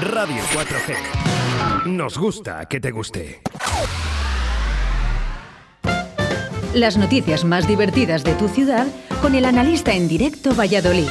Radio 4G. Nos gusta que te guste. Las noticias más divertidas de tu ciudad con el analista en directo Valladolid.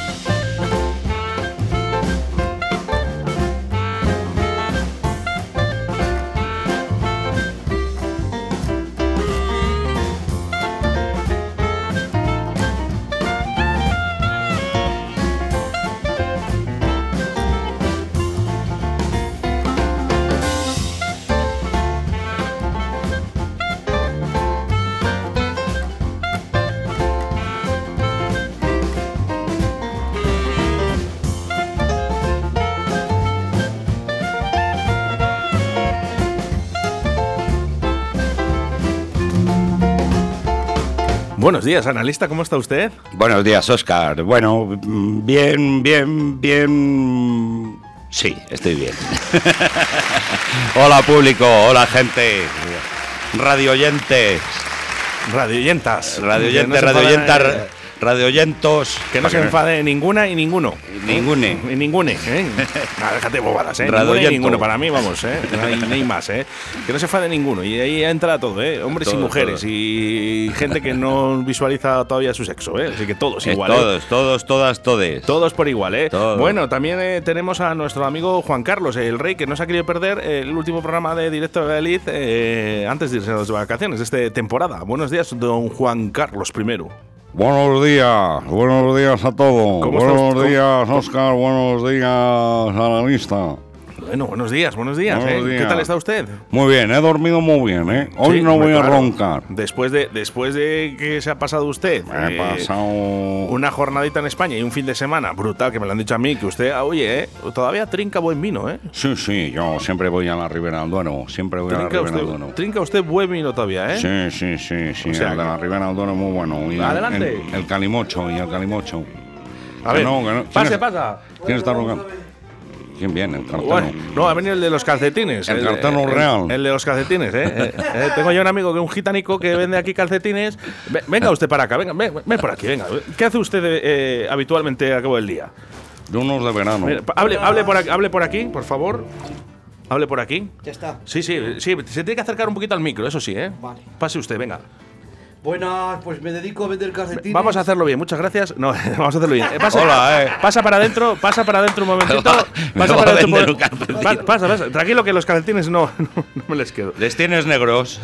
Buenos días, analista, ¿cómo está usted? Buenos días, Oscar. Bueno, bien, bien, bien. Sí, estoy bien. hola público, hola gente, radio oyentes, Radio oyentas. radio oyentes, radio oyentas, radio oyentos. Que no se enfade ninguna y ninguno. Ningune. Y ningune, ¿eh? Nah, déjate bobadas, ¿eh? Radio y ninguno. Para mí, vamos, ¿eh? No hay, no hay más, ¿eh? Que no se enfade ninguno. Y ahí entra todo, ¿eh? Hombres y mujeres. todo. Y gente que no visualiza todavía su sexo, ¿eh? Así que todos Eh, igual, ¿eh? todos, todos, todas, todes. Todos por igual, ¿eh? Todo. Bueno, también eh, tenemos a nuestro amigo Juan Carlos, el rey, que no se ha querido perder el último programa de Directo de eh, antes de irse a las vacaciones de esta temporada. Buenos días, don Juan Carlos primero. Buenos días, buenos días a todos. ¿Cómo está Buenos días, Oscar. Buenos días, analista. Bueno, buenos días, buenos días. Buenos ¿eh? ¿Qué días. tal está usted? Muy bien, he dormido muy bien, ¿eh? Hoy Sí, no voy hombre, a claro. roncar. Después de, después de que se ha pasado usted Me he eh, pasado. una jornadita en España y un fin de semana brutal, que me lo han dicho a mí, que usted, ah, oye, eh, todavía trinca buen vino, ¿eh? Sí, sí, yo siempre voy a la Ribera del Duero. Siempre voy a la Trinca Ribera del Duero. trinca usted buen vino todavía, ¿eh? Sí, sí, sí, sí. O sea el de la Ribera del Duero es muy bueno. Y el- Adelante. El, el calimocho y el calimocho. A Que ver, no, que no. ¿Quién pase, pasa. ¿Quién está rogando? ¿Quién viene? El cartero. Bueno, no, ha venido el de los calcetines. El el- real. El de los calcetines, ¿eh? Eh, eh, Tengo yo un amigo que es un gitanico que vende aquí calcetines. Ve- Venga usted para acá, venga, ven, ven por aquí, venga. ¿Qué hace usted eh, habitualmente a cabo del día? De unos de verano. Mira, hable, hable, por aquí, hable por aquí, por favor. Hable por aquí. Ya está. Sí, sí, sí. Se tiene que acercar un poquito al micro, eso sí, ¿eh? Vale. Pase usted, venga. Buenas, pues me dedico a vender calcetines. Vamos a hacerlo bien, muchas gracias. No, vamos a hacerlo bien. Eh, Pasa, Hola, eh. Pasa para adentro, pasa para adentro un momentito. Me Pasa para adentro. Pasa, pasa. Tranquilo que los calcetines no, no, no me les quedo. ¿Les tienes negros?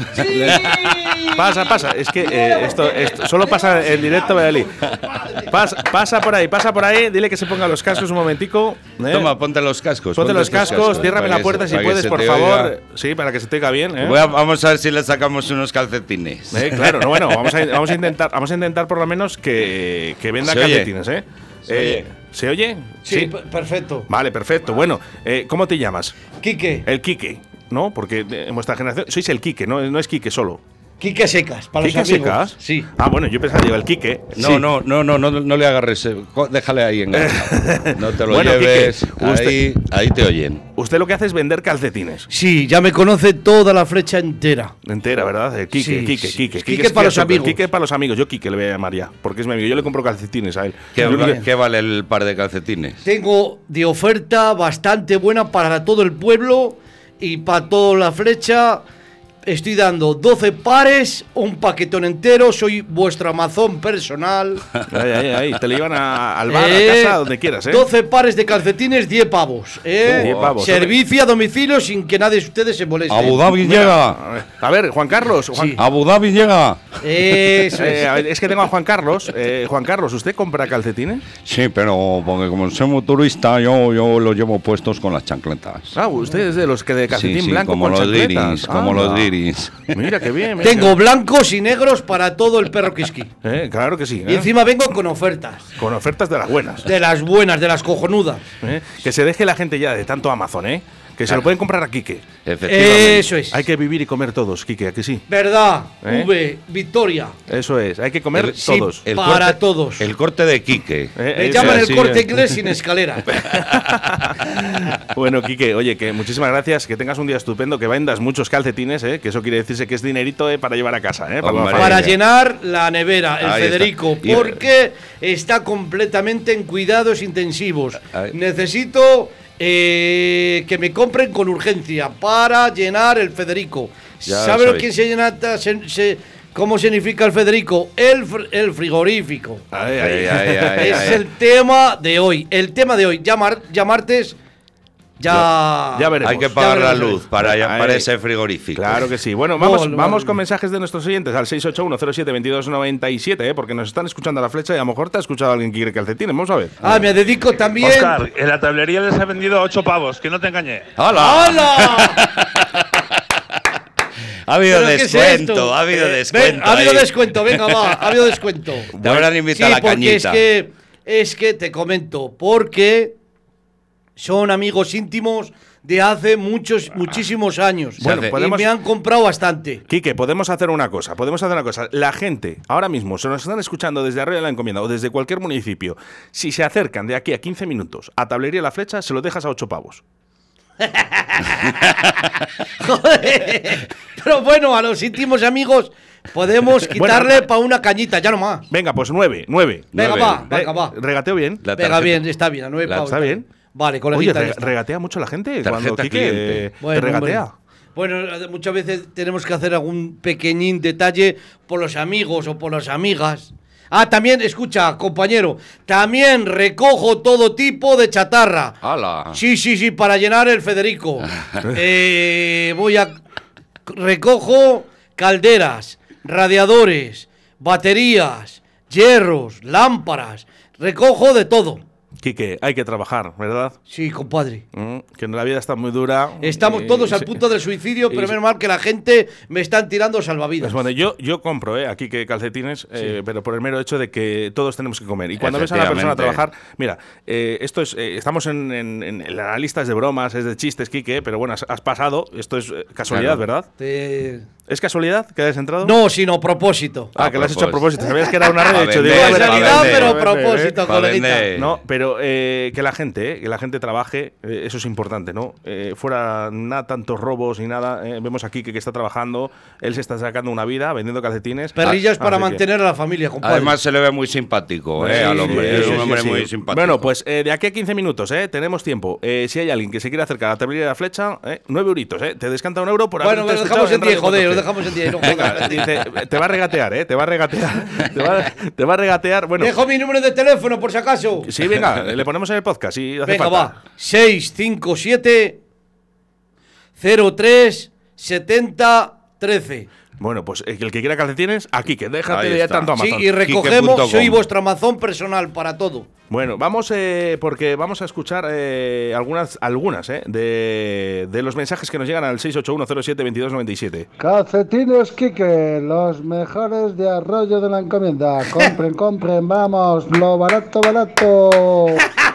Pasa, pasa. Es que eh, esto, esto solo pasa en directo Valladolid. Pasa, pasa por ahí, pasa por ahí. Dile que se ponga los cascos un momentico. ¿eh? Toma, ponte los cascos. Ponte los cascos, ciérrame la puerta se- si puedes, por favor. oiga. Sí, para que se te oiga bien. ¿eh? Voy a- vamos a ver si le sacamos unos calcetines. Eh, claro, no, bueno, vamos a, vamos a intentar, vamos a intentar por lo menos que, que venda ¿Se oye? calcetines, ¿eh? ¿Se Eh, ¿Se oye? Sí, per- perfecto. Vale, perfecto. Bueno, eh, ¿cómo te llamas? Quique. El Quique, ¿no? Porque eh, en vuestra generación sois el Quique, no, no es Quique solo. Quique secas, para ¿Quique los amigos. secas? Sí. Ah, bueno, yo pensaba que iba el Quique. No, Sí. no, no, no, no, no le agarres. eh, Déjale ahí en No te lo Bueno, lleves. Quique, usted- ahí, ahí te oyen. Usted lo que hace es vender calcetines. Sí, ya me conoce toda la flecha entera. Entera, ¿verdad? El Quique, Sí, Quique, sí. Quique. Quique para los amigos. Quique para los amigos. Yo Quique le voy a llamar ya, porque es mi amigo. Yo le compro calcetines a él. ¿Qué, Yo va- creo que- qué vale el par de calcetines? Tengo de oferta bastante buena para todo el pueblo y para toda la flecha. Estoy dando 12 pares, un paquetón entero. Soy vuestro Amazon personal. Ahí, ahí, ahí. Te lo llevan a- al bar, Eh, a casa, donde quieras, ¿eh? 12 pares de calcetines, 10 pavos. ¿eh? 10 pavos. Servicio a domicilio sin que nadie de ustedes se moleste. Abu Dhabi llega. A ver, Juan Carlos. Juan- Sí. Abu Dhabi llega. Eso Eh, es. a ver, es que tengo a Juan Carlos. Eh, Juan Carlos, ¿usted compra calcetines? Sí, pero porque como soy turista, yo, yo los llevo puestos con las chancletas. Ah, usted es de los que de calcetín Sí, sí, blanco como con los chancletas. como los Mira qué bien. mira Tengo blancos y negros para todo el perro que- Eh, claro que sí. Y ¿eh? encima vengo con ofertas. Con ofertas de las buenas. De las buenas, de las cojonudas. ¿eh? Que se deje la gente ya de tanto Amazon, ¿eh? Que se lo pueden comprar a Quique. Efectivamente. Eso es. Hay que vivir y comer todos, Quique, ¿a que sí? Verdad, ¿Eh? V, Victoria. Eso es, hay que comer El- sí, todos. El Para corte- todos. El corte de Quique. Eh, Me eh, llaman sí, el corte eh. inglés sin escalera. bueno, Quique, oye, que muchísimas gracias, que tengas un día estupendo, que vendas muchos calcetines, ¿eh? que eso quiere decirse que es dinerito ¿eh? para llevar a casa, ¿eh? para. Para llenar la nevera, el Ahí está. Federico, Y- porque está completamente en cuidados intensivos. Ahí. Necesito eh, que me compren con urgencia para llenar el Federico. Ya ¿Sabe lo sabéis. que se llena, se- se- cómo significa el Federico? El, fr- el frigorífico. Ay, Ay, ay, ay, ay, es el tema de hoy. El tema de hoy. Ya, mar- ya martes. Ya. Ya veremos. Hay que pagar la luz para, ese frigorífico. Claro que sí. Bueno, vamos, vamos con mensajes de nuestros oyentes al 681072297, ¿eh? porque nos están escuchando a la flecha y a lo mejor te ha escuchado alguien que quiere calcetines. Vamos a ver. Ah, me dedico también. Oscar, en la tablería les he vendido a 8 pavos, que no te engañé. ¡Hala! ¡Hala! Ha habido ¿Pero qué es descuento, ha habido Eh, descuento. ven, ha habido descuento, venga, va, ha habido descuento. Te habrán invitado sí, a la porque es cañita. que, es que te comento, porque son amigos íntimos de hace muchos, muchísimos años. Bueno, y podemos- me han comprado bastante. Quique, podemos hacer una cosa, podemos hacer una cosa. La gente, ahora mismo, se nos están escuchando desde arriba de la encomienda o desde cualquier municipio. Si se acercan de aquí a 15 minutos a Tablería La Flecha, se lo dejas a 8 pavos. Joder. Pero bueno, a los íntimos amigos podemos quitarle para una cañita, ya no más. Venga, pues 9, 9. Venga, Nueve. va, venga, va. ¿Regateo bien? La Venga, bien, está bien, a nueve La- pavos. ¿Está bien? Vale, Oye, coleguita. re- ya está. regatea mucho la gente Tarjeta cuando Quique cliente. eh, te Bueno, regatea. hombre. Bueno, muchas veces tenemos que hacer algún pequeñín detalle por los amigos o por las amigas. Ah, también, escucha, compañero, también recojo todo tipo de chatarra. ¡Hala! Sí, sí, sí, para llenar el Federico. Eh, voy a... Recojo calderas, radiadores, baterías, hierros, lámparas. Recojo de todo. Quique, hay que trabajar, ¿verdad? Sí, compadre. Mm, que la vida está muy dura. Estamos todos al punto del suicidio, Y pero menos mal que la gente me están tirando salvavidas. Pues bueno, yo, yo compro, ¿eh? Aquí que calcetines, eh, pero por el mero hecho de que todos tenemos que comer. Y cuando ves a una persona trabajar, mira, eh, esto es, eh, estamos en, en, en- en la lista es de bromas, es de chistes, Quique, pero bueno, has, has pasado, esto es eh, casualidad, Claro. ¿verdad? Te- ¿Es casualidad que hayas entrado? No, sino propósito. Ah, A que lo has hecho a propósito. Sabías que era una red, hecho. Casualidad, pero propósito, coleguita. No, pero eh, que la gente, eh, que la gente trabaje, eh, eso es importante, ¿no? Eh, fuera nada tantos robos ni nada. eh, vemos aquí que, que está trabajando, él se está sacando una vida vendiendo calcetines. Perrillas Ah, para que- mantener a la familia, compadre. Además se le ve muy simpático, ¿eh? Sí, al hombre. sí, es sí, un hombre sí. muy simpático. Bueno, pues eh, de aquí a 15 minutos, ¿eh? Tenemos tiempo. Eh, si hay alguien que se quiera acercar a la tablilla de la flecha, ¿eh? 9 euritos, ¿eh? Te descanta un euro por bueno, lo escuchado dejamos en 10, Radio joder, lo 14. dejamos en 10. no Venga, jodas. dice, te va a regatear, ¿eh? Te va a regatear. Te va, te va a regatear. Bueno, Dejo mi número de teléfono por si acaso. sí, venga, le ponemos en el podcast. Si hace Venga, falta. va. 657 03 70 13. Bueno, pues eh, el que quiera calcetines, aquí, que déjate de tanto Sí, Amazon. y recogemos, soy vuestro Amazon personal para todo. Bueno, vamos eh, porque vamos a escuchar eh, algunas, algunas eh, de, de los mensajes que nos llegan al 681072297. Calcetines Quique, los mejores de Arroyo de la Encomienda. Compren, compren, vamos, lo barato, barato.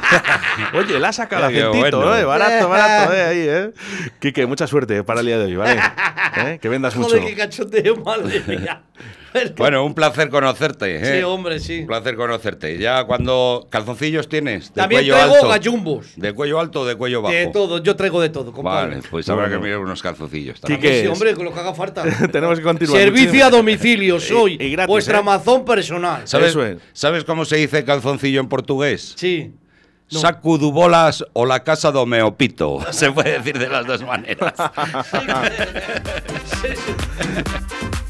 Oye, la saca el Qué acentito, bueno. eh, barato, barato, eh, ahí, eh. Quique, mucha suerte para el día de hoy, ¿vale? Eh, Que vendas mucho. Joder, qué cachondeo, madre mía. Bueno, un placer conocerte, ¿eh? sí, hombre, sí. Un placer conocerte. Ya cuando calzoncillos tienes de También cuello traigo alto. gallumbos. ¿De cuello alto o de cuello bajo? De todo, yo traigo de todo, compadre. Vale, pues habrá Bueno. que mirar unos calzoncillos Quique, también. Sí, hombre, con lo que haga falta. Tenemos que continuar. Servicio Muchísimas- a domicilio, soy Y- y gratis, vuestra ¿eh? Amazon personal. ¿Sabes, Eso es. ¿Sabes cómo se dice calzoncillo en portugués? Sí. No. Sacu du bolas o la casa do meopito. Se puede decir de las dos maneras.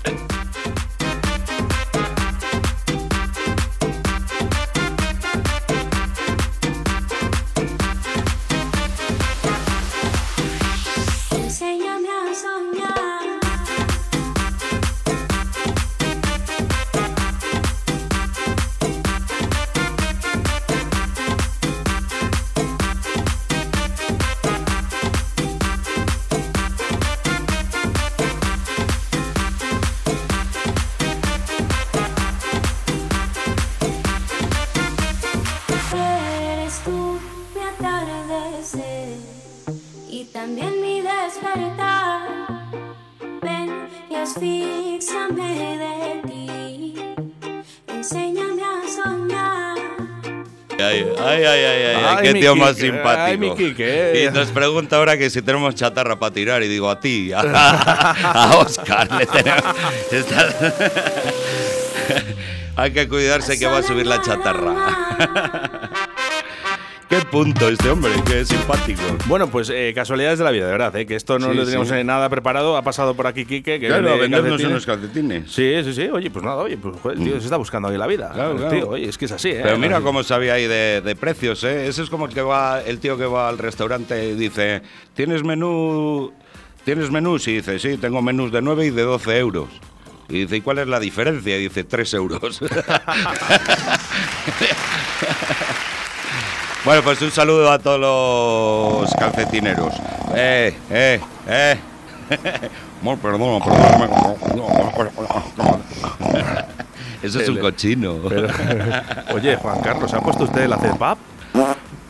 Ay, ay, ay, ay, ay, Ay, qué tío más simpático. ay, mi Quique. Y nos pregunta ahora que si tenemos chatarra para tirar y digo a ti, a, a Oscar le tenemos. está- Hay que cuidarse que va a subir la chatarra. Qué punto este hombre, qué simpático. Bueno, pues eh, casualidades de la vida, de verdad, eh, que esto no Sí, lo teníamos sí. eh, nada preparado. Ha pasado por aquí Quique, que Claro, vendernos calcetines. unos calcetines. Sí, sí, sí. Oye, pues nada, oye, pues joder, tío se está buscando ahí la vida. Claro, El claro. tío, oye, es que es así, ¿eh? Pero mira cómo sabía ahí de, de precios, ¿eh? Ese es como el que va, el tío que va al restaurante y dice, ¿tienes menú? ¿Tienes menús? Y dice, sí, tengo menús de 9 y de 12 euros. Y dice, ¿y cuál es la diferencia? Y dice, 3 euros. bueno, pues un saludo a todos los calcetineros. Eh, eh, eh. Bueno, perdón, perdón. Eso es un cochino. Pero- oye, Juan Carlos, ¿se ha puesto usted el ACEPAP?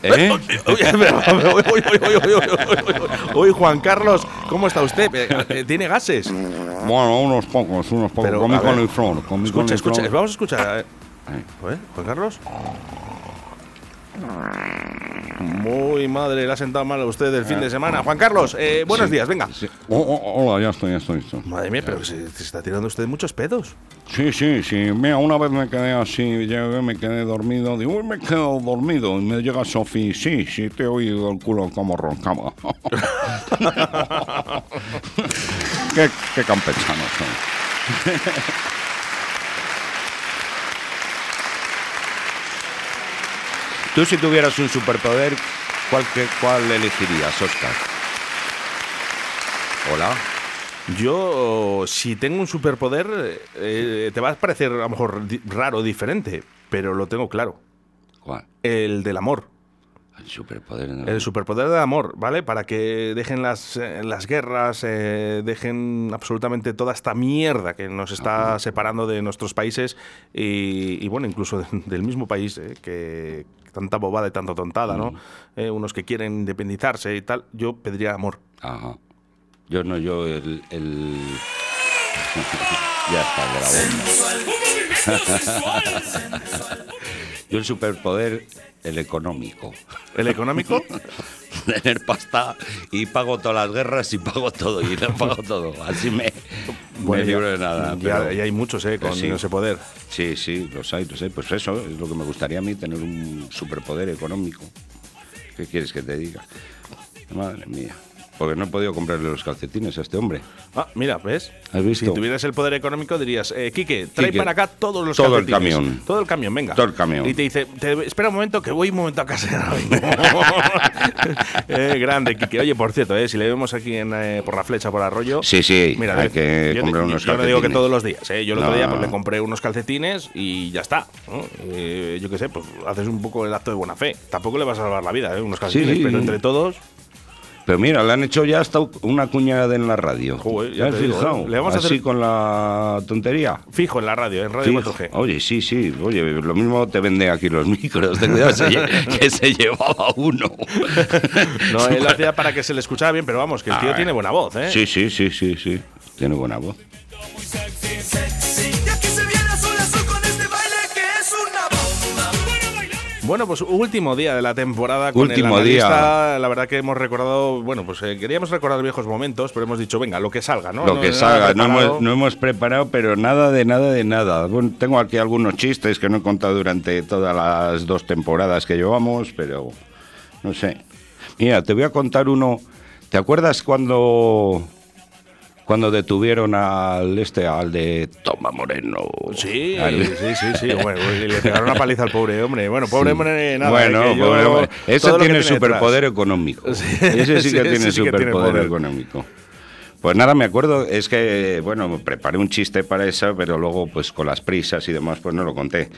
¿Eh? Oye, pero- oye, oye, oye, oye, oye, oye, oye, Juan Carlos, ¿cómo está usted? Eh, eh, ¿Tiene gases? Bueno, unos pocos, unos pocos. Pero, con mi Escucha, escucha, vamos a escuchar. eh. A ver, Juan Carlos. Muy madre, le ha sentado mal a usted el fin de semana. Juan Carlos, eh, buenos días, venga. Oh, oh, hola, ya estoy, ya estoy. Madre mía, pero se, se está tirando usted muchos pedos. Sí, sí, sí. Mira, una vez me quedé así, llegué, me quedé dormido. Digo, uy, me quedo dormido. Y me llega Sofi, sí, sí, te he oído el culo como roncaba. qué, qué campechano soy. Tú si tuvieras un superpoder, ¿cuál, que- cuál elegirías, Oscar? Hola. Yo, si tengo un superpoder, eh, te va a parecer a lo mejor raro, diferente, pero lo tengo claro. ¿Cuál? El del amor. El superpoder. ¿no? El superpoder del amor, ¿vale? Para que dejen las, eh, las guerras, eh, dejen absolutamente toda esta mierda que nos está separando de nuestros países y, y, bueno, incluso de- del mismo país, eh, que tanta bobada y tanta tontada, ¿no? Eh, unos que quieren independizarse y tal, yo pediría amor. Ajá. Yo no, yo el... el... ya está, bomba. Yo el superpoder, el económico. ¿El económico? Tener pasta y pago todas las guerras y pago todo y lo pago todo. Así me, me libro de nada. Ya, pero- ya hay muchos, ¿eh? Con Sí. ese poder. Sí, sí, los hay, los hay. Pues eso es lo que me gustaría a mí, tener un superpoder económico. ¿Qué quieres que te diga? Madre mía. Porque no he podido comprarle los calcetines a este hombre. Ah, mira, ¿ves? ¿Has visto? Si tuvieras el poder económico dirías, eh, Quique, trae Quique, para acá todos los todo el calcetines. camión. Todo el camión, venga. Todo el camión. Y te dice, te- espera un momento que voy un momento a casa. ahora mismo". Eh, grande, Quique. Oye, por cierto, eh, si le vemos aquí en, eh, por la flecha, por arroyo. Sí, sí, Mira, hay de- que yo, comprar yo- unos yo no digo que calcetines. todos los días, ¿eh? Yo el otro No. día pues, le compré unos calcetines y ya está. ¿no? Eh, yo qué sé, pues haces un poco el acto de buena fe. Tampoco le vas a salvar la vida, ¿eh? Unos calcetines, sí. pero entre todos. Pero mira, le han hecho ya hasta una cuñada en la radio. Joder, ya ¿Te digo, fijado? Le vamos a Así hacer- con la tontería. Fijo en la radio, en Radio Fijo. 4G. Oye, sí, sí. Oye, lo mismo te vende aquí los micros. Ten cuidado, se que se llevaba uno. No, él lo hacía para que se le escuchara bien, pero vamos, que el tío Ah, tiene buena voz, ¿eh? Sí, sí, sí, sí, sí. Tiene buena voz. Bueno, pues último día de la temporada con Último el día. analista. La verdad que hemos recordado, bueno, pues eh, queríamos recordar viejos momentos, pero hemos dicho, venga, lo que salga, ¿no? Lo No- que salga, no hemos, no hemos preparado, pero nada de nada de nada. Bueno, tengo aquí algunos chistes que no he contado durante todas las dos temporadas que llevamos, pero no sé. Mira, te voy a contar uno. ¿Te acuerdas cuando cuando detuvieron al este al de Toma Moreno? Sí, Al- sí, sí, sí. Bueno, le pegaron una paliza al pobre hombre. Bueno, pobre hombre, nada. bueno, que yo- pobre hombre. todo Ese tiene detrás. superpoder económico. Sí, Ese sí sí, que tiene sí que tiene superpoder poder. económico. Pues nada, me acuerdo, es que, bueno, preparé un chiste para eso, pero luego, pues con las prisas y demás, pues no lo conté.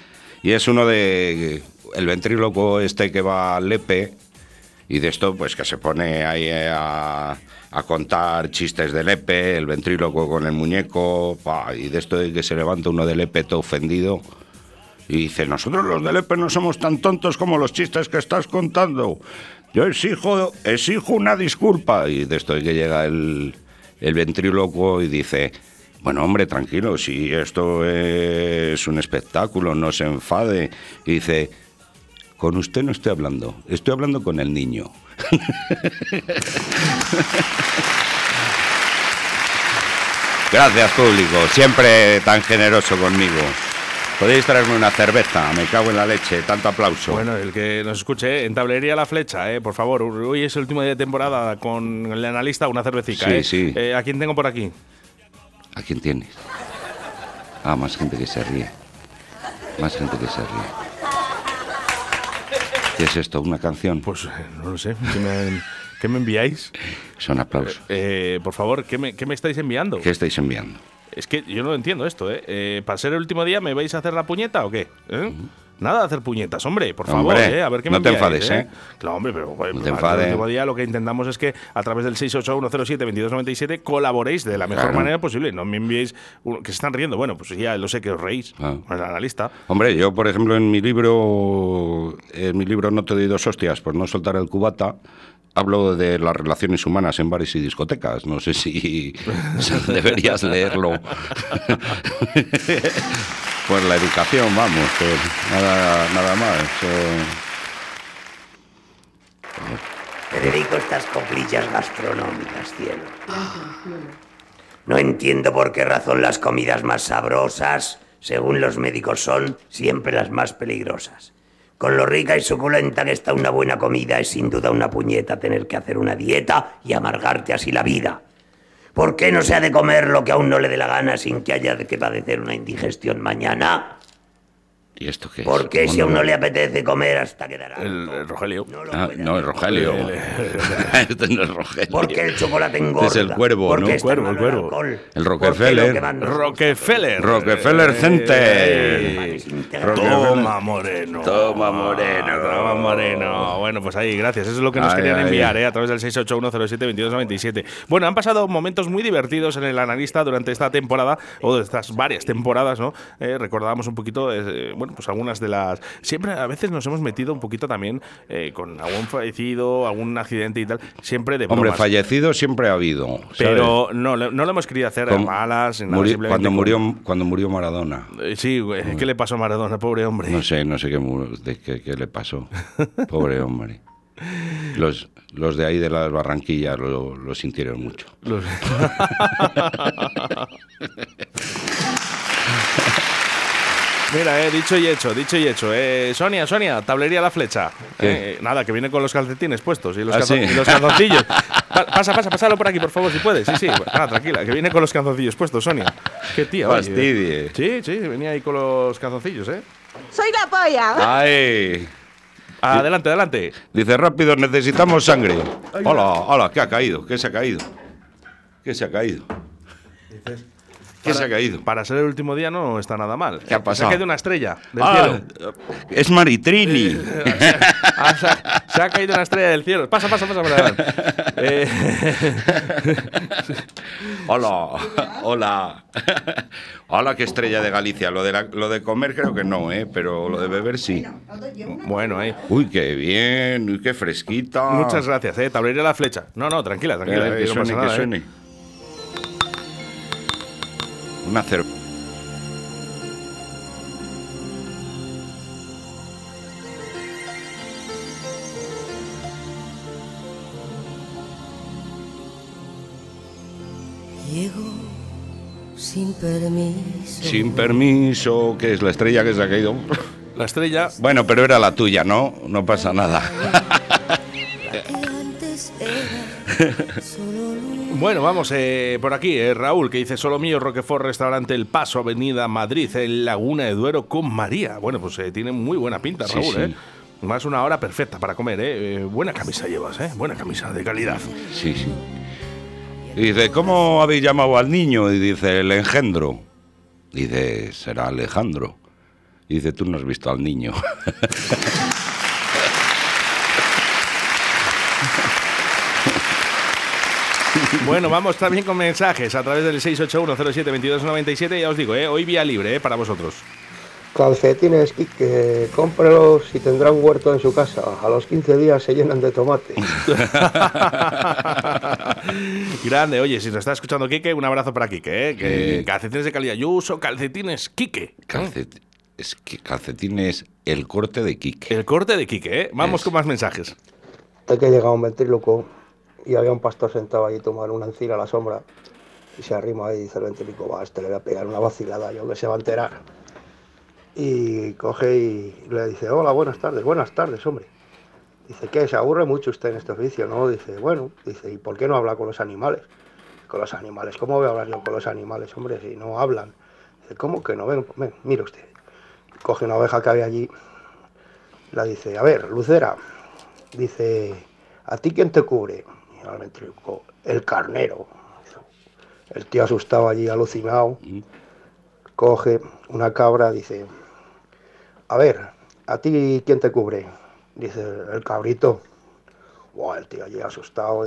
Y es uno de el ventríloco este que va al Lepe, y de esto, pues que se pone ahí a, a contar chistes de Lepe, el ventríloco con el muñeco, y de esto de que se levanta uno de Lepe todo ofendido. Y dice, nosotros los del EPE no somos tan tontos como los chistes que estás contando. Yo exijo, exijo una disculpa. Y de esto de que llega el, el ventrílocuo y dice, bueno, hombre, tranquilo, si esto es un espectáculo, no se enfade. Y dice, con usted no estoy hablando, estoy hablando con el niño. Gracias, público, siempre tan generoso conmigo. Podéis traerme una cerveza, me cago en la leche, tanto aplauso. Bueno, el que nos escuche, ¿eh? en tablería La Flecha, eh, por favor. Hoy es el último día de temporada con el analista, una cervecita. Sí, eh. sí. Eh, ¿A quién tengo por aquí? ¿A quién tienes? Ah, más gente que se ríe. Más gente que se ríe. ¿Qué es esto? ¿Una canción? Pues eh, no lo sé. ¿Qué me, qué me enviáis? Son aplausos. Eh, por favor, ¿qué me, qué me estáis enviando? ¿Qué estáis enviando? Es que yo no entiendo esto, ¿eh? Eh, ¿Para ser el último día me vais a hacer la puñeta o qué? ¿Eh? Nada de hacer puñetas, hombre, por favor, Hombre, ¿eh? A ver qué me no te enfades, ¿eh? Claro, hombre, pero No te para ser el enfades. último día lo que intentamos es que a través del 681072297 colaboréis de la mejor Claro. manera posible. No me enviéis que se están riendo. Bueno, pues ya lo sé que os reís. Ah. analista. Hombre, yo, por ejemplo, en mi libro, en mi libro No te doy dos hostias por no soltar el cubata, hablo de las relaciones humanas en bares y discotecas. No sé si deberías leerlo. Pues la educación, vamos, nada, nada más. eh. A estas coplillas gastronómicas, cielo. No entiendo por qué razón las comidas más sabrosas, según los médicos, son siempre las más peligrosas. Con lo rica y suculenta que está una buena comida, es sin duda una puñeta tener que hacer una dieta y amargarte así la vida. ¿Por qué no se ha de comer lo que a uno no le dé la gana sin que haya de que padecer una indigestión mañana? ¿Y esto qué es? ¿Por qué si a ¿Cómo uno no? le apetece comer hasta quedar El, el Rogelio. Ah, no, es Rogelio. este no es Rogelio. Porque el chocolate engorda. Este es el cuervo, porque ¿no? Cuervo, el cuervo. alcohol, El porque Rockefeller. Rockefeller. Rockefeller Center. Eh. Toma, Moreno. Toma, Moreno. Toma, Moreno. Bueno, pues ahí, gracias. Eso es lo que nos Ay, querían ay. enviar, ¿eh? A través del 681072297. Bueno, han pasado momentos muy divertidos en el analista durante esta temporada, o de estas varias temporadas, ¿no? Eh, recordábamos un poquito, eh, bueno, pues algunas de las. Siempre, a veces nos hemos metido un poquito también eh, con algún fallecido, algún accidente y tal. Siempre de Hombre, bromas. fallecido siempre ha habido. ¿sabes? Pero no, no lo hemos querido hacer a Como- malas, nada, Muri- simplemente cuando, con- murió, cuando murió Maradona. Eh, Sí, ¿qué le pasó a Maradona, pobre hombre? No sé, no sé qué, qué, qué le pasó. Pobre hombre. Los, los de ahí de las Barranquillas lo, lo sintieron mucho. Los- Mira, eh, dicho y hecho, dicho y hecho. Eh, Sonia, Sonia, tablería la flecha. ¿Qué? Eh, nada, que viene con los calcetines puestos y los, ¿Ah, calzo- sí? y los calzoncillos. Pa- pasa, pasa, pásalo por aquí, por favor, si puedes. Sí, sí, bueno, nada, tranquila, que viene con los calzoncillos puestos, Sonia. Qué tía, oye. Fastidie. Sí, sí, venía ahí con los calzoncillos, ¿eh? Soy la polla. ¡Ay! Adelante, adelante. Dice rápido, necesitamos sangre. Hola, hola, ¿qué ha caído? ¿Qué se ha caído? ¿Qué se ha caído? ¿Qué se ha caído? Para ser el último día no está nada mal. ¿Qué ha Se pasado? ha caído una estrella del Ah, cielo. es Maritrini. Ah, se, ha, se ha caído una estrella del cielo. Pasa, pasa, pasa. adelante. Eh, Hola, hola. Hola, qué estrella de Galicia. Lo de, la- lo de comer creo que no, ¿eh? pero lo de beber sí. bueno, ahí. Uy, qué bien, uy, qué fresquita. Muchas gracias, eh. Tablería la flecha. No, no, tranquila, tranquila. Eh, eh, no suene, pasa que nada, eh. suene. Una cerveza. Llego sin permiso. Sin permiso, que es la estrella que se ha caído. La estrella. Bueno, pero era la tuya, ¿no? No pasa nada. Antes era solo luz. Bueno, vamos eh, por aquí. eh, Raúl, que dice: Solo mío, Roquefort, restaurante El Paso, Avenida Madrid, en Laguna de Duero con María. Bueno, pues eh, tiene muy buena pinta, Raúl, sí. ¿eh? Más una hora perfecta para comer, ¿eh? Eh, Buena camisa llevas, ¿eh? Buena camisa de calidad. Sí, sí. Y dice, ¿cómo habéis llamado al niño? Y dice, el engendro. Dice, será Alejandro. Y dice, tú no has visto al niño. Bueno, vamos también con mensajes a través del 681072297. Ya os digo, ¿eh? Hoy vía libre, ¿eh? Para vosotros. Calcetines, Quique, cómprelos y tendrá un huerto en su casa. A los 15 días se llenan de tomate. Grande, oye, si nos está escuchando Quique, un abrazo para Quique, ¿eh? Que Sí. calcetines de calidad. Yo uso calcetines Quique. Calcet- es que calcetín es el corte de Kike. El corte de Quique, ¿eh? Vamos con más mensajes. Hay que llega un ventríloco y había un pastor sentado ahí tomando una encina a la sombra. Y se arrima ahí y dice el ventríloco, va, este le voy a pegar una vacilada, yo que se va a enterar. y coge y le dice, hola, buenas tardes, buenas tardes, hombre. Dice, ¿qué? ¿Se aburre mucho usted en este oficio? No, dice, bueno, dice, ¿y por qué no habla con los animales? Con los animales, ¿cómo voy a hablar yo con los animales, hombre, si no hablan? Dice, ¿cómo que no? Ven, ven, mire usted. Coge una oveja que había allí, la dice, a ver, Lucera, dice, ¿a ti quién te cubre? Al el carnero. El tío asustado allí, alucinado, coge una cabra, dice, a ver, ¿a ti quién te cubre? Dice, el cabrito. Buah, el tío allí asustado.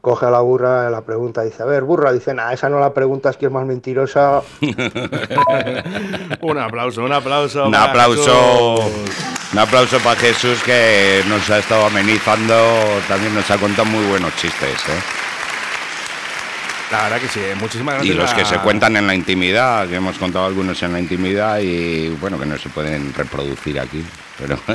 Coge a la burra, la pregunta, dice, a ver, burra, dice, nada, esa no la preguntas, que es más mentirosa. un aplauso, un aplauso. Un aplauso. Un aplauso para Jesús que nos ha estado amenizando, también nos ha contado muy buenos chistes. ¿eh? La verdad que sí, eh, muchísimas gracias. Y los que a- se cuentan en la intimidad, que hemos contado algunos en la intimidad y bueno, que no se pueden reproducir aquí, pero...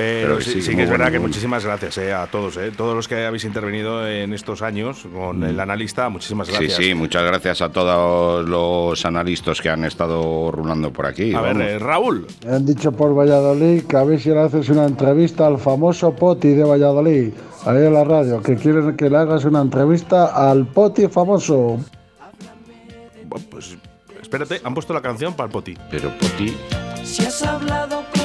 Pero, Pero sí, sí, que es bueno, verdad que bueno. muchísimas gracias eh, a todos, eh, todos los que habéis intervenido en estos años con el analista, muchísimas Mm. Sí, gracias. sí, muchas gracias a todos los analistas que han estado rulando por aquí. A ver, eh, Raúl, Me han dicho por Valladolid que a ver si le haces una entrevista al famoso Poti de Valladolid, ahí en la radio, que quieren que le hagas una entrevista al Poti famoso. Bueno, pues espérate, han puesto la canción para el Poti. Pero Poti, Si has hablado con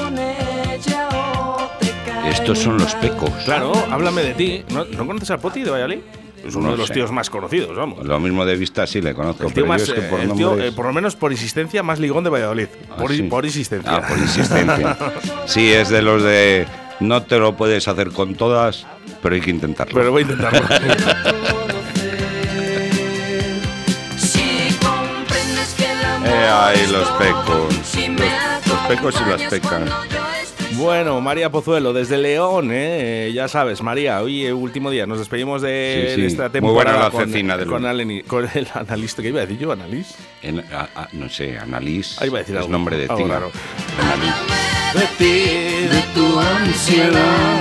estos son los pecos. Claro, háblame de ti. ¿No, ¿no conoces al Poti de Valladolid? Es uno No de los sé. tíos más conocidos, vamos. Lo mismo de vista sí le conozco, El tío pero más, yo es que eh, por el tío, nombres- eh, por lo menos por insistencia, más ligón de Valladolid. Ah, por, sí. por insistencia. Ah, por insistencia. Sí, es de los de no te lo puedes hacer con todas, pero hay que intentarlo. Pero voy a intentarlo. Eh, ay, los pecos. Los, los pecos y las pecas. Bueno, María Pozuelo, desde León, ¿eh? ya sabes, María, hoy eh, último día, nos despedimos de, Sí, sí. de esta Muy temporada buena la con, con, Aleni- con el analista, que iba a decir yo, analis. En- a- a- no sé, Annalise. Ahí iba a decir es algo- nombre de raro. Annalise. De ti, de tu ansiedad.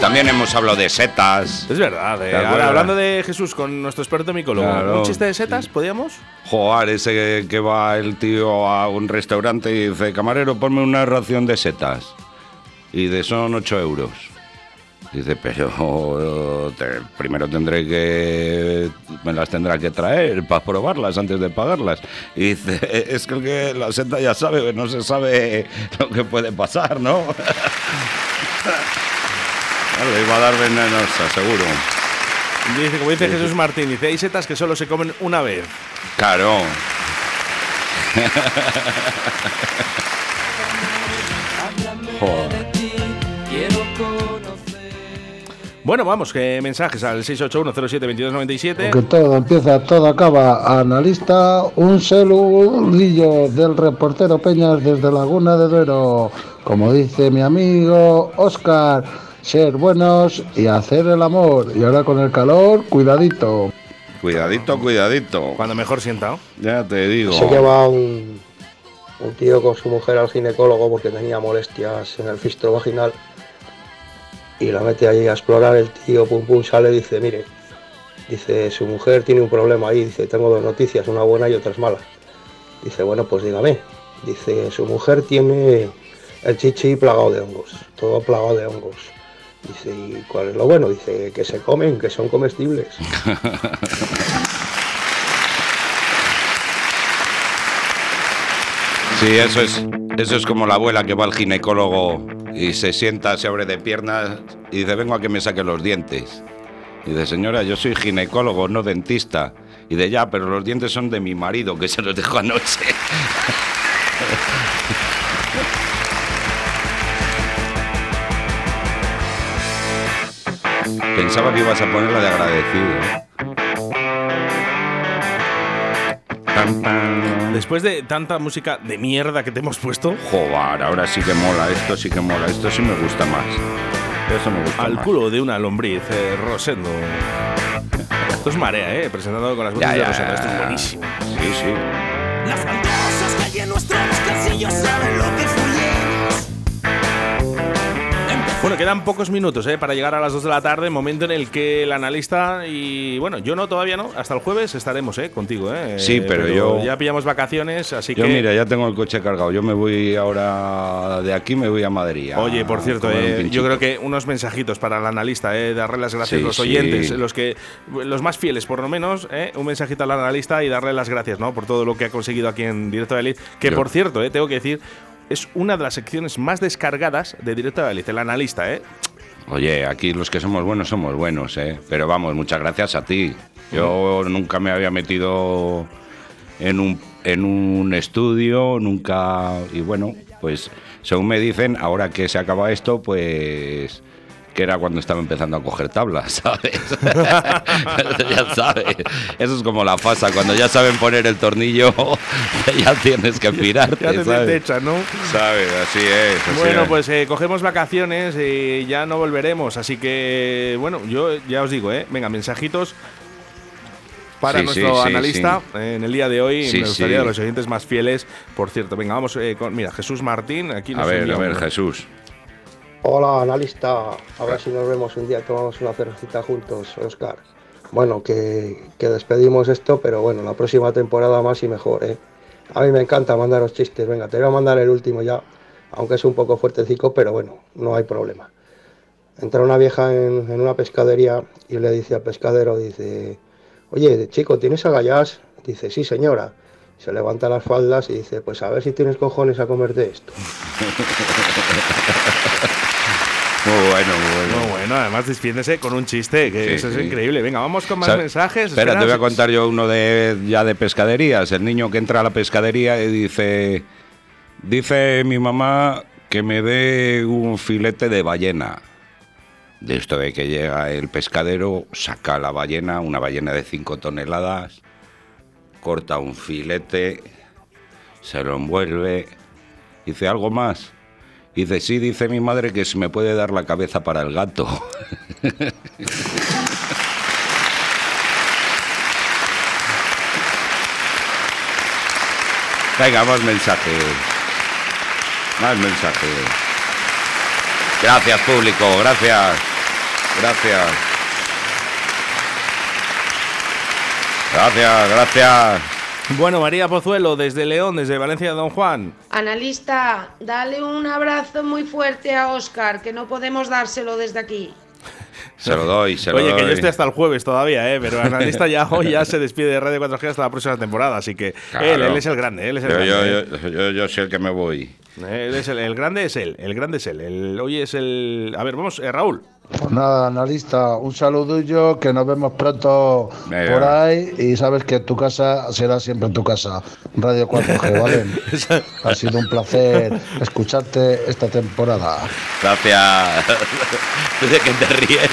También hemos hablado de setas. Es verdad, eh, ¿Te ahora, hablando de Jesús con nuestro experto micólogo, Claro. ¿un chiste de setas podíamos? Joder, ese que, que va el tío a un restaurante y dice, camarero, ponme una ración de setas. Y de son 8 euros. Dice, pero te- primero tendré que. me las tendrá que traer para probarlas antes de pagarlas. Y dice, es que el que la seta ya sabe, no se sabe lo que puede pasar, ¿no? Le iba a dar venenosa, seguro. Dice, como dice Sí. Jesús Martín, dice, hay setas que solo se comen una vez. Claro. Joder. quiero conocer. Bueno, vamos, que mensajes al 681072297. Que todo empieza, todo acaba. Analista, un saludillo del reportero Peñas desde Laguna de Duero. Como dice mi amigo Oscar, ser buenos y hacer el amor. Y ahora con el calor, cuidadito. Cuidadito, cuidadito. Cuando mejor sienta. Ya te digo. Se lleva un, un tío con su mujer al ginecólogo porque tenía molestias en el fistro vaginal y la mete ahí a explorar el tío, pum pum, sale y dice, mire, dice, su mujer tiene un problema ahí, dice, tengo dos noticias, una buena y otras malas. Dice, bueno, pues dígame. Dice, su mujer tiene el chichi plagado de hongos, todo plagado de hongos. Dice, ¿y cuál es lo bueno? Dice, que se comen, que son comestibles. Sí, eso es, eso es como la abuela que va al ginecólogo y se sienta, se abre de piernas y dice, vengo a que me saque los dientes. Y dice, señora, yo soy ginecólogo, no dentista. Y de ya, pero los dientes son de mi marido, que se los dejó anoche. Pensaba que ibas a ponerla de agradecido. Tan, tan. Después de tanta música de mierda que te hemos puesto, Joder, ahora sí que mola, esto sí que mola, esto sí me gusta más. Eso me gusta al más. culo de una lombriz, eh, Rosendo. Esto es marea, ¿eh? Presentado con las voces Ya, de Rosendo. Esto es buenísimo. Sí, sí. Las faldosas que hay en nuestros calcillos saben lo que fluimos. Bueno, quedan pocos minutos ¿eh? para llegar a las 2 de la tarde, momento en el que el analista y bueno, yo no todavía no, hasta el jueves estaremos ¿eh? contigo. ¿eh? Sí, pero yo- ya pillamos vacaciones, así Yo que mira, ya tengo el coche cargado. Yo me voy ahora de aquí, me voy a Madrid. a Oye, por cierto, eh, yo creo que unos mensajitos para el analista, eh, darle las gracias Sí, a los sí. oyentes, los que los más fieles por lo menos, eh, un mensajito al analista y darle las gracias, ¿no? Por todo lo que ha conseguido aquí en Directo de Elite, que Yo- por cierto, tengo que decir, es una de las secciones más descargadas de Directo de Elite, el analista, ¿eh? Oye, aquí los que somos buenos somos buenos, ¿eh? Pero vamos, muchas gracias a ti. Yo nunca me había metido en un, en un estudio, nunca... Y bueno, pues según me dicen, ahora que se acaba esto, pues que era cuando estaba empezando a coger tablas, ¿sabes? ya sabes. Eso es como la fasa, cuando ya saben poner el tornillo, ya tienes que pirarte, Ya te, te ¿sabes? ¿no? ¿Sabes? Así es. así Bueno, es. pues eh, cogemos vacaciones y ya no volveremos. Así que, bueno, yo ya os digo, ¿eh? Venga, mensajitos para Sí, nuestro sí, analista sí. en el día de hoy. Me gustaría de los oyentes más fieles. Por cierto, venga, vamos eh, con. Mira, Jesús Martín, aquí A nos ver, envía a ver. Jesús. Hola, analista. A ver si nos vemos un día, tomamos una cervecita juntos, Oscar. Bueno, que, que despedimos esto, pero bueno, la próxima temporada más y mejor, ¿eh? A mí me encanta mandaros chistes. Venga, te voy a mandar el último ya, aunque es un poco fuertecico, pero bueno, no hay problema. Entra una vieja en, una pescadería y le dice al pescadero, dice, oye, chico, ¿tienes agallas? Dice, sí, señora. Se levanta las faldas y dice, pues a ver si tienes cojones a comerte esto. Bueno, muy bueno. Muy bueno, además despiéndese con un chiste, que Sí, eso es increíble. Venga, vamos con más ¿Sabe- mensajes. Espera, te voy a Espera, contar yo uno de ya de pescaderías. El niño que entra a la pescadería y dice, dice mi mamá que me dé un filete de ballena. De esto de que llega el pescadero, saca la ballena, una ballena de 5 toneladas, corta un filete, se lo envuelve, dice algo más. Dice, sí, dice mi madre que se me puede dar la cabeza para el gato. Venga, más mensajes. Más mensajes. Gracias, público. Gracias. Gracias. Gracias, gracias. Bueno, María Pozuelo, desde León, desde Valencia de Don Juan. Analista, dale un abrazo muy fuerte a Oscar, que no podemos dárselo desde aquí. Se lo doy, se lo Oye, que yo doy. estoy hasta el jueves todavía, ¿eh? pero el analista ya hoy ya se despide de Radio 4G hasta la próxima temporada, así que Claro. él, él es el grande, él es el Yo, grande. yo, yo, yo, yo soy el que me voy. ¿eh? Él es el, el grande es él, el grande es él. El, hoy es el. A ver, vamos, eh, Raúl. Pues nada, analista, un saludillo, que nos vemos pronto Venga. por ahí y sabes que tu casa será siempre tu casa, Radio 4G, ¿vale? ha sido un placer escucharte esta temporada. Gracias. ¿De qué te ríes?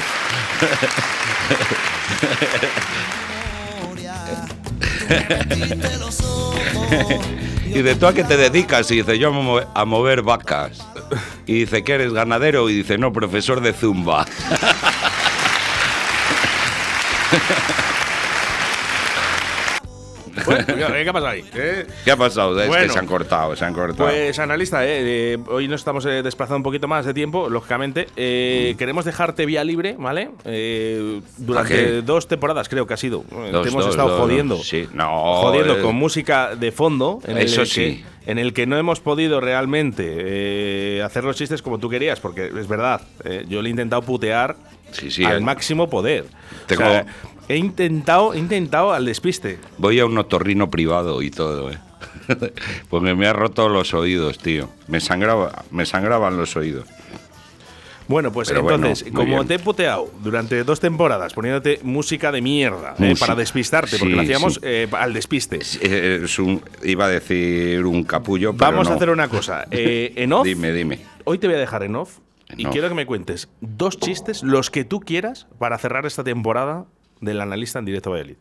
y de tú a qué te dedicas? Y dice, yo a, mo- a mover vacas. Y dice, ¿que eres ganadero? Y dice, no, profesor de zumba. Bueno, ¿qué ha pasado ahí? ¿Eh? ¿Qué ha pasado? Es que Bueno. se han cortado, se han cortado. Pues analista, eh, eh, hoy nos estamos eh, desplazando un poquito más de tiempo, lógicamente. Eh, Queremos dejarte vía libre, ¿vale? Eh, durante dos temporadas creo que ha sido. Eh, Dos, Te hemos dos, estado dos, jodiendo. dos. Sí, no. jodiendo eh, con música de fondo. En Eso el sí. Que, en el que no hemos podido realmente eh, hacer los chistes como tú querías, porque es verdad, eh, yo le he intentado putear sí, al eh. máximo poder. Tengo- O sea, he intentado, he intentado al despiste. Voy a un otorrino privado y todo, ¿eh? Porque me ha roto los oídos, tío. Me sangraba, me sangraban los oídos. Bueno, pues Pero entonces, como bien. te he puteado durante dos temporadas poniéndote música de mierda eh, para despistarte, porque Sí, lo hacíamos sí. eh, al despiste. Eh, es un- iba a decir un capullo, pero Vamos a hacer una cosa. en off, Dime, dime. hoy te voy a dejar en off y off. quiero que me cuentes dos chistes, los que tú quieras, para cerrar esta temporada del analista en directo Valladolid.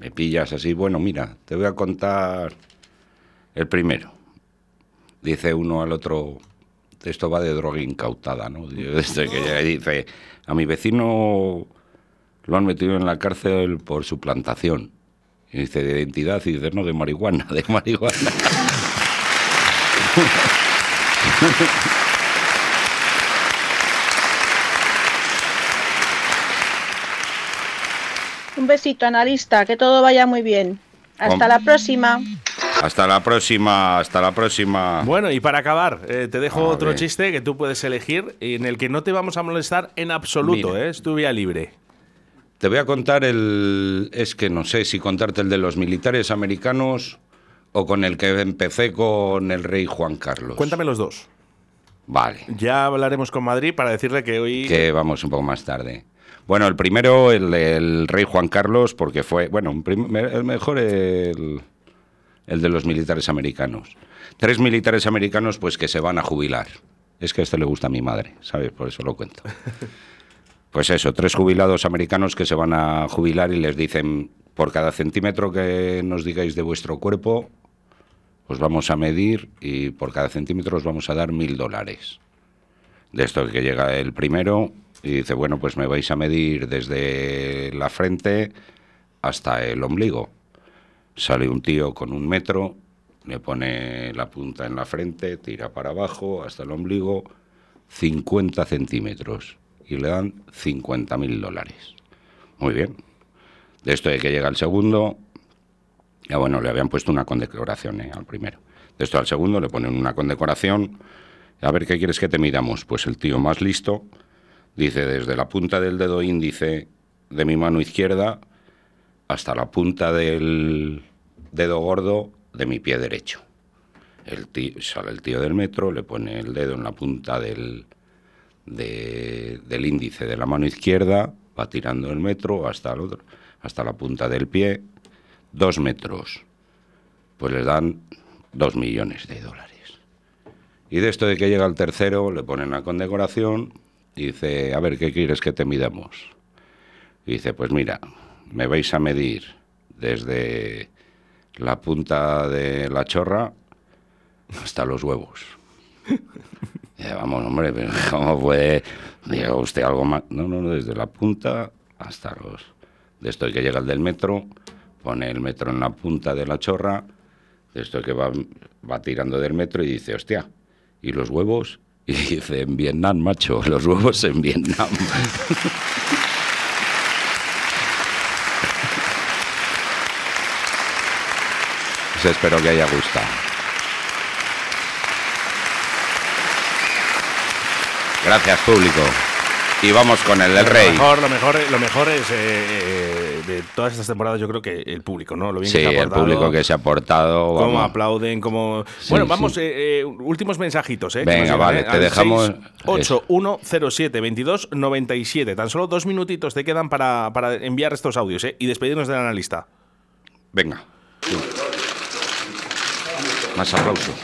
Me pillas así. Bueno, mira, te voy a contar el primero. Dice uno al otro, esto va de droga incautada, ¿no? Desde que llega y dice, a mi vecino lo han metido en la cárcel por su plantación. Y dice, de identidad, y dice, no, de marihuana, de marihuana. Un besito, analista, que todo vaya muy bien. Hasta la próxima. Hasta la próxima, hasta la próxima. Bueno, y para acabar, eh, te dejo A otro ver. chiste que tú puedes elegir y en el que no te vamos a molestar en absoluto, Mira. ¿eh? es tu vía libre. Te voy a contar el. Es que no sé si contarte el de los militares americanos o con el que empecé con el rey Juan Carlos. Cuéntame los dos. Vale. Ya hablaremos con Madrid para decirle que hoy... Que vamos un poco más tarde. Bueno, el primero, el rey Juan Carlos, porque fue. Bueno, el mejor, el, el de los militares americanos. Tres militares americanos, pues que se van a jubilar. Es que a este le gusta a mi madre, ¿sabes? Por eso lo cuento. Pues eso, tres jubilados americanos que se van a jubilar y les dicen, por cada centímetro que nos digáis de vuestro cuerpo, os vamos a medir y por cada centímetro os vamos a dar mil dólares. De esto que llega el primero y dice, bueno, pues me vais a medir desde la frente hasta el ombligo. Sale un tío con un metro, le pone la punta en la frente, tira para abajo hasta el ombligo, 50 centímetros y le dan 50 mil dólares. Muy bien. De esto de que llega el segundo, ya bueno, le habían puesto una condecoración ¿eh? al primero. De esto al segundo le ponen una condecoración. A ver, ¿qué quieres que te midamos? Pues el tío más listo dice desde la punta del dedo índice de mi mano izquierda hasta la punta del dedo gordo de mi pie derecho. El tío, sale el tío del metro, le pone el dedo en la punta del, de- del índice de la mano izquierda, va tirando el metro hasta el otro, hasta la punta del pie, dos metros. Pues les dan dos millones de dólares. Y de esto de que llega el tercero, le ponen la condecoración dice, a ver, ¿qué quieres que te midamos? Dice, pues mira, me vais a medir desde la punta de la chorra hasta los huevos. Vamos, hombre, ¿cómo puede? Diga usted algo más. No, no, no, desde la punta hasta los. De esto que llega el del metro, pone el metro en la punta de la chorra, de esto que va, va tirando del metro y dice, hostia, ¿y los huevos? Y dice, en Vietnam, macho, los huevos en Vietnam. Pues espero que haya gustado. Gracias, público. Y vamos con el del Lo rey. mejor, lo mejor, lo mejor es eh, eh, de todas estas temporadas, yo creo que el público, ¿no? Lo bien Sí, que el público que se ha portado. Cómo vamos. aplauden, cómo. Sí, bueno, sí. vamos, eh, eh, últimos mensajitos, ¿eh? Venga, vale, te dejamos- 68107 22 97. Tan solo dos minutitos te quedan para, para enviar estos audios, ¿eh? Y despedirnos del analista. Venga. Más aplausos.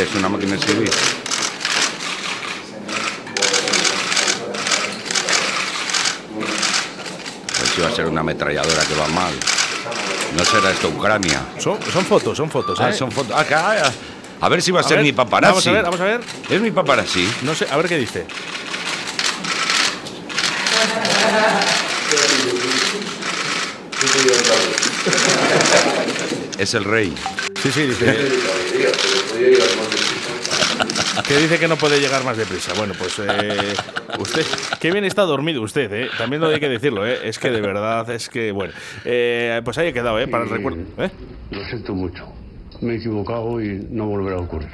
¿Qué es una máquina de escribir? Pues si va a ser una ametralladora que va mal. No será esto Ucrania. Son, son fotos, son fotos, ¿eh? Ah, son fotos. Ah, que- ah, a ver si va a, A ser ver, mi paparazzi. Vamos a ver, vamos a ver. ¿Es mi paparazzi? No sé, a ver qué dice. Es el rey. Sí, sí, dice. que dice que no puede llegar más deprisa. Bueno, pues eh, usted, qué bien está dormido usted, ¿eh? También lo hay que decirlo, ¿eh? Es que de verdad, es que, bueno. Eh, pues ahí he quedado, ¿eh? Para el recuerdo. ¿eh? Lo siento mucho. Me he equivocado y no volverá a ocurrir.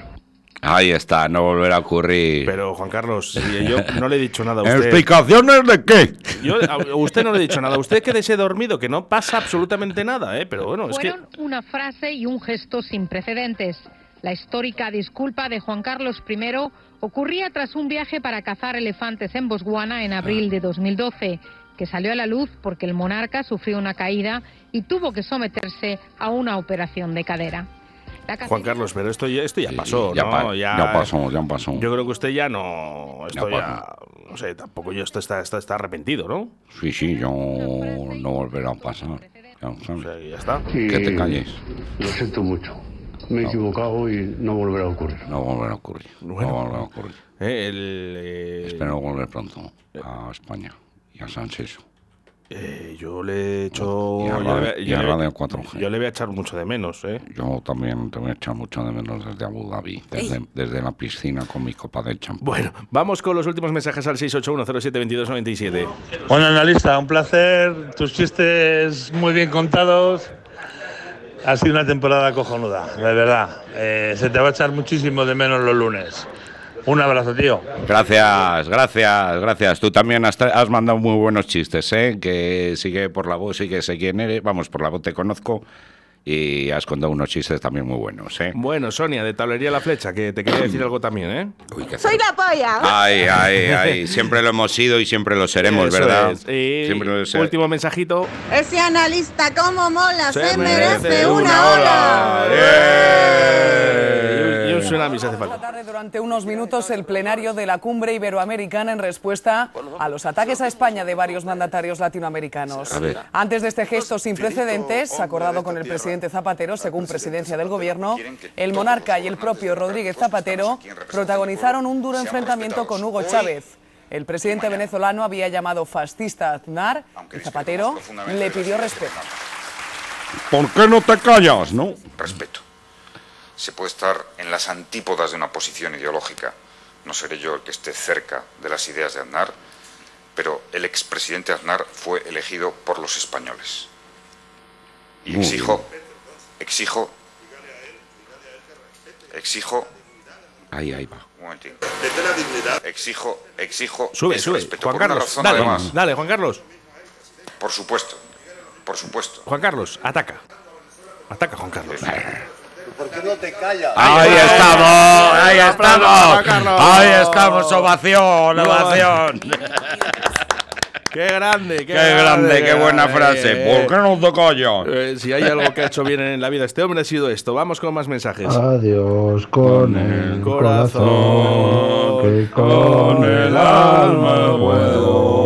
Ahí está, no volverá a ocurrir. Pero, Juan Carlos, yo no le he dicho nada a usted. ¿Explicaciones de qué? Yo a usted no le he dicho nada. Usted quédese dormido, que no pasa absolutamente nada, ¿eh? Pero bueno, es que. Fueron una frase y un gesto sin precedentes. La histórica disculpa de Juan Carlos I ocurría tras un viaje para cazar elefantes en Botswana en abril de 2012, que salió a la luz porque el monarca sufrió una caída y tuvo que someterse a una operación de cadera. Juan Carlos, pero esto ya, esto ya pasó, ya ¿no? pa- ya pasó, ya pasó. Yo creo que usted ya no. Esto Ya ya. No sé, tampoco yo esto está, está, está arrepentido, ¿no? Sí, sí, yo no volverá a pasar. Ya, sabes. ya está. Y Que te calles. Lo siento mucho. Me he No. equivocado y no volverá a ocurrir. No volverá a ocurrir. Bueno. no volverá a ocurrir. Eh, el, eh, Espero volver pronto a España y a San Seso. Eh, yo le he hecho. Y a yo Radio- le- y yo le- Radio 4G. Yo le voy a echar mucho de menos, ¿eh? Yo también te voy a echar mucho de menos desde Abu Dhabi, desde, desde la piscina con mi copa de champán. Bueno, vamos con los últimos mensajes al 681072297. Bueno, analista, un placer. Tus chistes muy bien contados. Ha sido una temporada cojonuda, de verdad. Eh, se te va a echar muchísimo de menos los lunes. Un abrazo, tío. Gracias, gracias, gracias. Tú también has, mandado muy buenos chistes, ¿eh? Que sigue por la voz, sí que sé quién eres. Vamos, por la voz te conozco. Y has contado unos chistes también muy buenos, ¿eh? Bueno, Sonia, de Tablería La Flecha, que te quería decir algo también, ¿eh? Soy la polla. Ay, ay, ay. Siempre lo hemos sido y siempre lo seremos, Eso ¿verdad? es. Y Siempre lo seremos. último mensajito. Ese analista, cómo mola, se, Se merece, merece una, una ola. Tsunami hace falta. tarde durante unos minutos el plenario de la cumbre iberoamericana en respuesta a los ataques a España de varios mandatarios latinoamericanos. Antes de este gesto sin precedentes, acordado con el presidente Zapatero, según presidencia del gobierno, el monarca y el propio Rodríguez Zapatero protagonizaron un duro enfrentamiento con Hugo Chávez. El presidente venezolano había llamado fascista a Aznar y Zapatero le pidió respeto. ¿Por qué no te callas, no? Respeto. Se puede estar en las antípodas de una posición ideológica. No seré yo el que esté cerca de las ideas de Aznar, pero el expresidente Aznar fue elegido por los españoles. Y exijo, exijo, exijo, Ahí, ahí va. un momentín. Exijo, exijo. Sube, sube. respeto, Juan por una Carlos, razón, dale, además. dale, Juan Carlos. Por supuesto, por supuesto. Juan Carlos, ataca. Ataca, Juan Carlos. ¿Por qué no te callas? Ahí estamos, ahí estamos. Ahí estamos, ovación, ovación. Qué grande, qué, Qué grande, qué buena frase. ¿Por qué no te callas? Eh, si hay algo que ha hecho bien en la vida este hombre ha sido esto. Vamos con más mensajes. Adiós con el corazón, corazón, que con el alma puedo.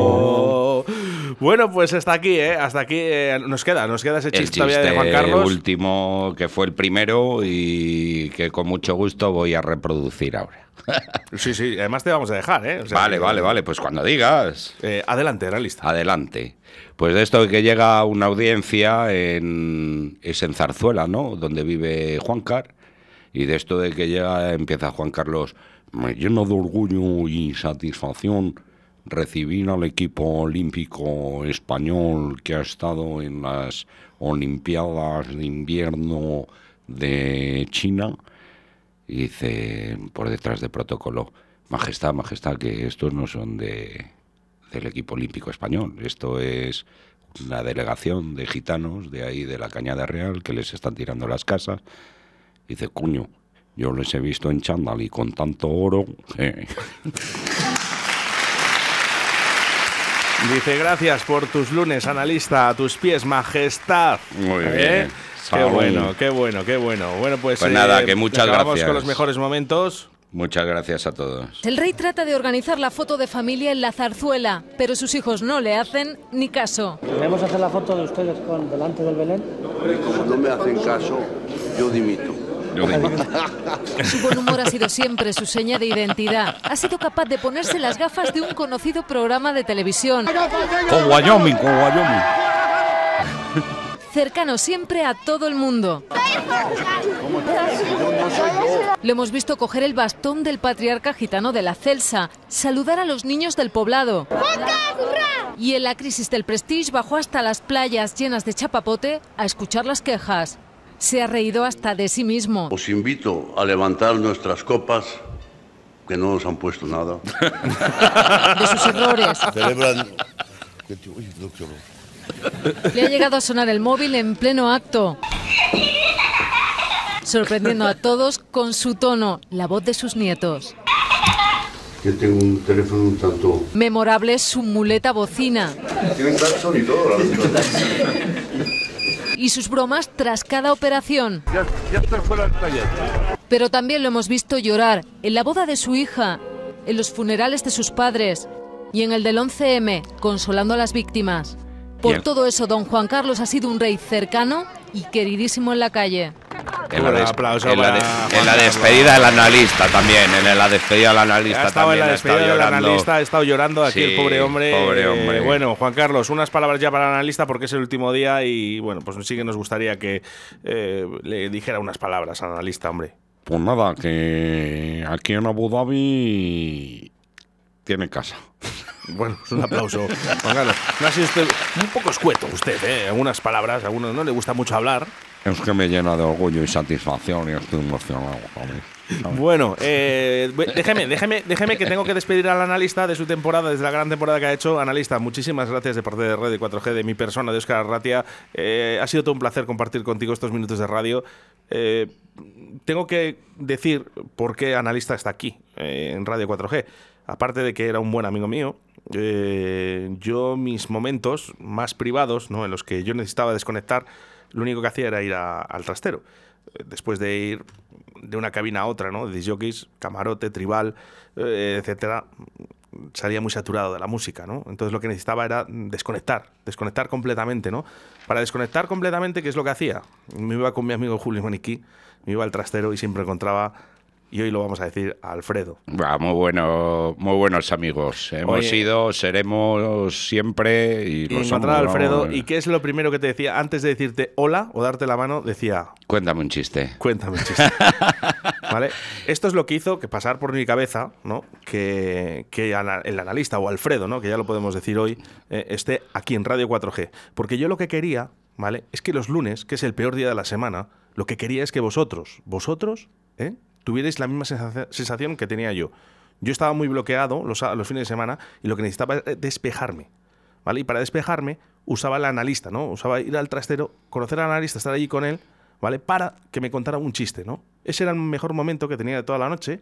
Bueno, pues hasta aquí, ¿eh? Hasta aquí eh, nos queda, nos queda ese El chiste, todavía de Juan Carlos. último, que fue el primero y que con mucho gusto voy a reproducir ahora. Sí, sí, además te vamos a dejar, ¿eh? O sea vale, que- vale, vale, pues cuando digas. Eh, adelante, era lista. Adelante. Pues de esto de que llega una audiencia en, es en Zarzuela, ¿no? Donde vive Juancar. Y de esto de que llega, empieza Juan Carlos, me lleno de orgullo y satisfacción recibir al equipo olímpico español que ha estado en las Olimpiadas de Invierno de China. Y dice por detrás de protocolo, Majestad, Majestad, que estos no son de, del equipo olímpico español. Esto es una delegación de gitanos de ahí, de la Cañada Real, que les están tirando las casas. Dice, cuño, yo les he visto en chándal y con tanto oro. eh". Dice, gracias por tus lunes, analista, a tus pies, majestad. Muy ¿Eh? bien. Qué Salud. bueno, qué bueno, qué bueno. Bueno, pues, Pues nada, eh, que muchas gracias. con los mejores momentos. Muchas gracias a todos. El rey trata de organizar la foto de familia en la zarzuela, pero sus hijos no le hacen ni caso. ¿Podemos hacer la foto de ustedes con delante del Belén? Como no me hacen caso, yo dimito. Su buen humor ha sido siempre su seña de identidad. Ha sido capaz de ponerse las gafas de un conocido programa de televisión. Con Wyoming, con Wyoming. Cercano siempre a todo el mundo. Lo hemos visto coger el bastón del patriarca gitano de la Celsa, saludar a los niños del poblado. Y en la crisis del Prestige bajó hasta las playas llenas de chapapote a escuchar las quejas. Se ha reído hasta de sí mismo. Os invito a levantar nuestras copas, que no nos han puesto nada. De sus errores. Celebran. Le ha llegado a sonar el móvil en pleno acto. Sorprendiendo a todos con su tono, la voz de sus nietos. Yo tengo un teléfono un tanto. Memorable es su muleta bocina Tienen claxon y todo, la y sus bromas tras cada operación. Ya, ya estoy fuera del taller. Pero también lo hemos visto llorar en la boda de su hija, en los funerales de sus padres y en el del 11M, consolando a las víctimas. Por Bien. todo eso, don Juan Carlos ha sido un rey cercano y queridísimo en la calle. En la, aplauso en la en la despedida del analista también. En la despedida del analista Ha estado en también. la despedida del llorando. analista, ha estado llorando aquí Sí, el pobre hombre. pobre Eh, hombre. bueno, Juan Carlos, unas palabras ya para el analista porque es el último día y bueno, pues sí que nos gustaría que eh, le dijera unas palabras al analista, hombre. Pues nada, que aquí en Abu Dhabi tiene casa. Bueno, pues un aplauso. Juan Carlos, no ha sido usted un poco escueto usted, ¿eh? Algunas palabras, a algunos no le gusta mucho hablar. Es que me llena de orgullo y satisfacción y estoy emocionado también. Bueno, eh, déjeme, déjeme, déjeme que tengo que despedir al analista de su temporada, desde la gran temporada que ha hecho. Analista, muchísimas gracias de parte de Red 4G, de mi persona, de Óscar Arratia. Eh, ha sido todo un placer compartir contigo estos minutos de radio. Eh, tengo que decir por qué analista está aquí, eh, en Radio 4G. Aparte de que era un buen amigo mío, yo mis momentos más privados, ¿no? en los que yo necesitaba desconectar, lo único que hacía era ir al trastero. Eh, Después de ir de una cabina a otra, ¿no? De discjockeys, camarote, tribal, eh, etcétera, salía muy saturado de la música, ¿no? Entonces lo que necesitaba era desconectar, desconectar completamente, ¿no? Para desconectar completamente, ¿qué es lo que hacía? Me iba con mi amigo Julio Maniquí, me iba al trastero y siempre encontraba, y hoy lo vamos a decir, a Alfredo. Muy bueno, muy buenos amigos. Hemos Oye. sido, seremos siempre y Y lo a somos, Alfredo, ¿no? ¿y qué es lo primero que te decía? Antes de decirte hola o darte la mano, decía, Cuéntame un chiste. Cuéntame un chiste. ¿Vale? Esto es lo que hizo que pasar por mi cabeza, ¿no? Que, que el analista o Alfredo, ¿no? Que ya lo podemos decir hoy, eh, esté aquí en Radio 4G. Porque yo lo que quería, ¿vale? Es que los lunes, que es el peor día de la semana, lo que quería es que vosotros, vosotros, ¿eh? Tuvierais la misma sensaci- sensación que tenía yo. Yo estaba muy bloqueado los, los fines de semana y lo que necesitaba era despejarme. ¿Vale? Y para despejarme usaba el analista, ¿no? Usaba ir al trastero, conocer al analista, estar allí con él, ¿vale? Para que me contara un chiste, ¿no? Ese era el mejor momento que tenía de toda la noche,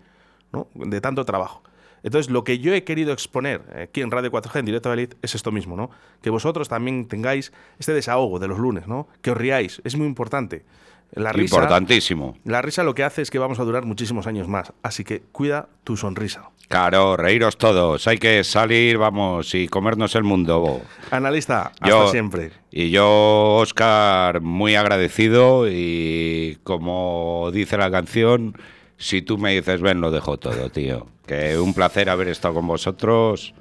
¿no? De tanto trabajo. Entonces, lo que yo he querido exponer aquí en Radio 4G, en directo a Elite, es esto mismo, ¿no? Que vosotros también tengáis este desahogo de los lunes, ¿no? Que os riáis, es muy importante. La risa, Importantísimo. La risa lo que hace es que vamos a durar muchísimos años más, así que cuida tu sonrisa. Claro, reíros todos. Hay que salir, vamos, y comernos el mundo. Analista, hasta Yo- siempre. Y yo, Oscar, muy agradecido y como dice la canción, si tú me dices ven, lo dejo todo, tío. Que un placer haber estado con vosotros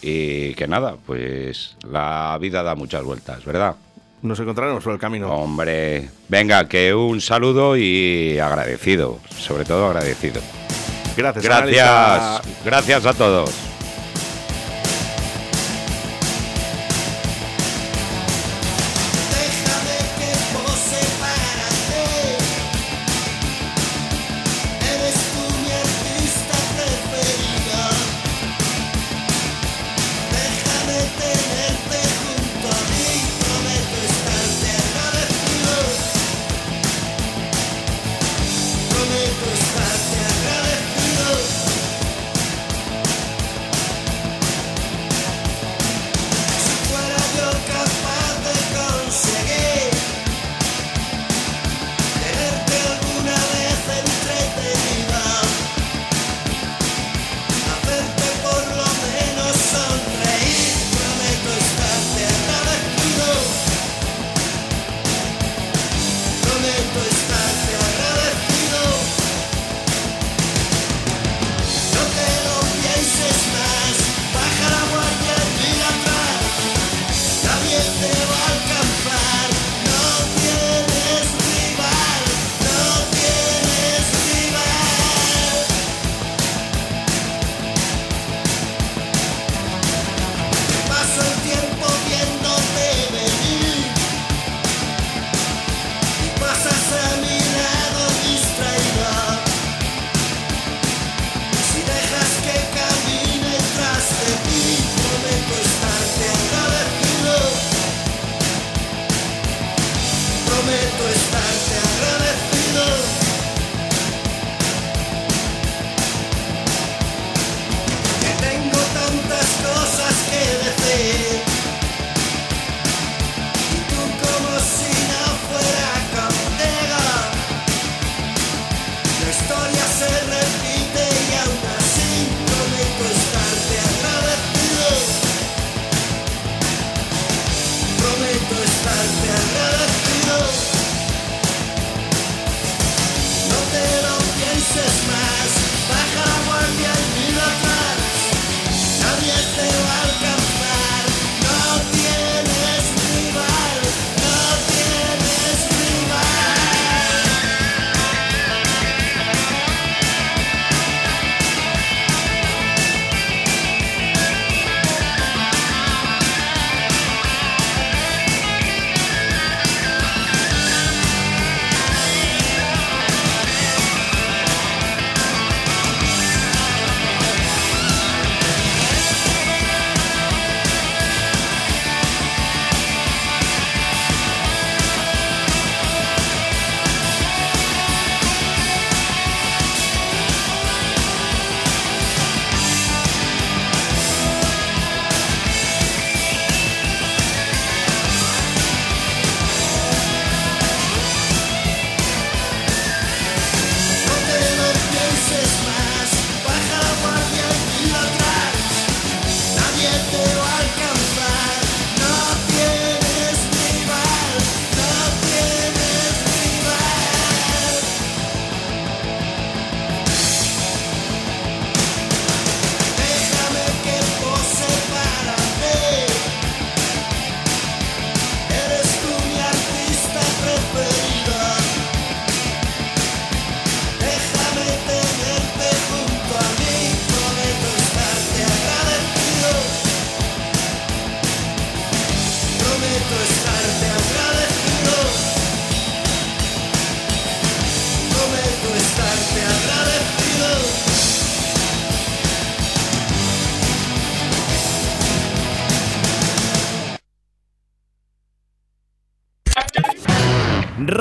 y que nada, pues la vida da muchas vueltas, ¿verdad? Nos encontraremos por el camino. Hombre, venga, que un saludo y agradecido, sobre todo agradecido. Gracias, Gracias, gracias a todos.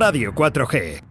Radio 4G.